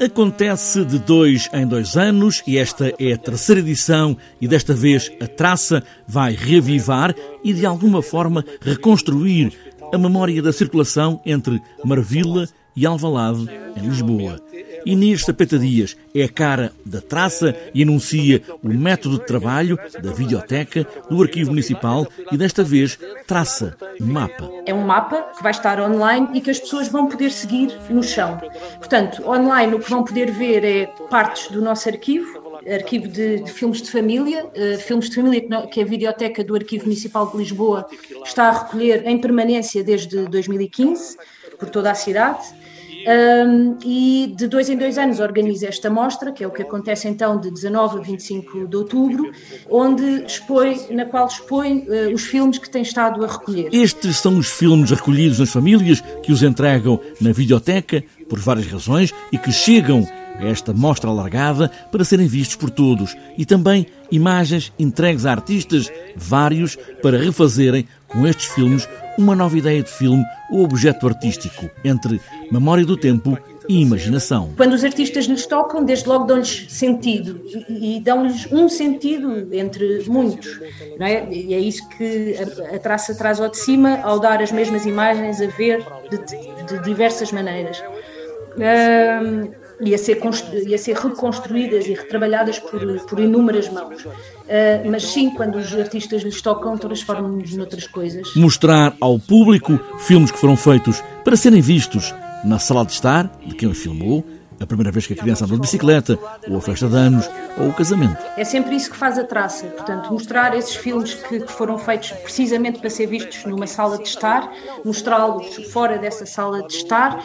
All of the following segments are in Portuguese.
Acontece de dois em dois anos e esta é a terceira edição e desta vez a traça vai reavivar e de alguma forma reconstruir a memória da circulação entre Marvila e Alvalade, em Lisboa. Inês Sapeta Dias é a cara da traça e anuncia o método de trabalho da videoteca do Arquivo Municipal e desta vez traça um mapa. É um mapa que vai estar online e que as pessoas vão poder seguir no chão. Portanto, online o que vão poder ver é partes do nosso arquivo, arquivo de, de filmes de família, uh, filmes de família que, que, a Videoteca do Arquivo Municipal de Lisboa está a recolher em permanência desde 2015 por toda a cidade. Um, e de dois em dois anos organiza esta mostra, que é o que acontece então de 19 a 25 de outubro, onde expõe, na qual expõe uh, os filmes que tem estado a recolher. Estes são os filmes recolhidos nas famílias que os entregam na videoteca por várias razões e que chegam a esta mostra alargada para serem vistos por todos e também imagens entregues a artistas, vários, para refazerem com estes filmes uma nova ideia de filme ou objeto artístico, entre memória do tempo e imaginação. Quando os artistas lhes tocam, desde logo dão-lhes sentido e, e dão-lhes um sentido entre muitos. Não é? E é isso que a, a, traça traz ao de cima ao dar as mesmas imagens a ver de, de, de diversas maneiras. Um, e a ser, e a ser reconstruídas e retrabalhadas por, por inúmeras mãos. Uh, mas sim, quando os artistas lhes tocam, transformam-nos noutras coisas. Mostrar ao público filmes que foram feitos para serem vistos na sala de estar de quem os filmou, a primeira vez que a criança anda de bicicleta, ou a festa de anos, ou o casamento. É sempre isso que faz a traça, portanto, mostrar esses filmes que, que foram feitos precisamente para ser vistos numa sala de estar, mostrá-los fora dessa sala de estar.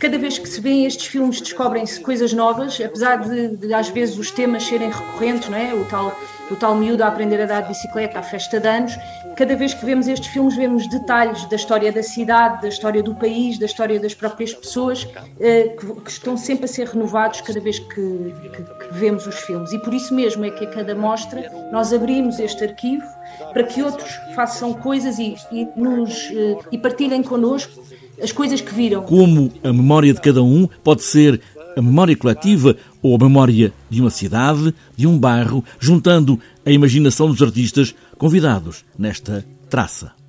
Cada vez que se vêem estes filmes, descobrem-se coisas novas, apesar de, de, às vezes os temas serem recorrentes, não é? O tal, o tal miúdo a aprender a dar de bicicleta, a festa de anos. Cada vez que vemos estes filmes, vemos detalhes da história da cidade, da história do país, da história das próprias pessoas, eh, que, que estão sempre a ser renovados cada vez que, que, que vemos os filmes. E por isso mesmo é que a cada mostra nós abrimos este arquivo para que outros façam coisas e, e, nos, eh, e partilhem connosco as coisas que viram. Como a memória de cada um pode ser a memória coletiva ou a memória de uma cidade, de um bairro, juntando a imaginação dos artistas convidados nesta traça.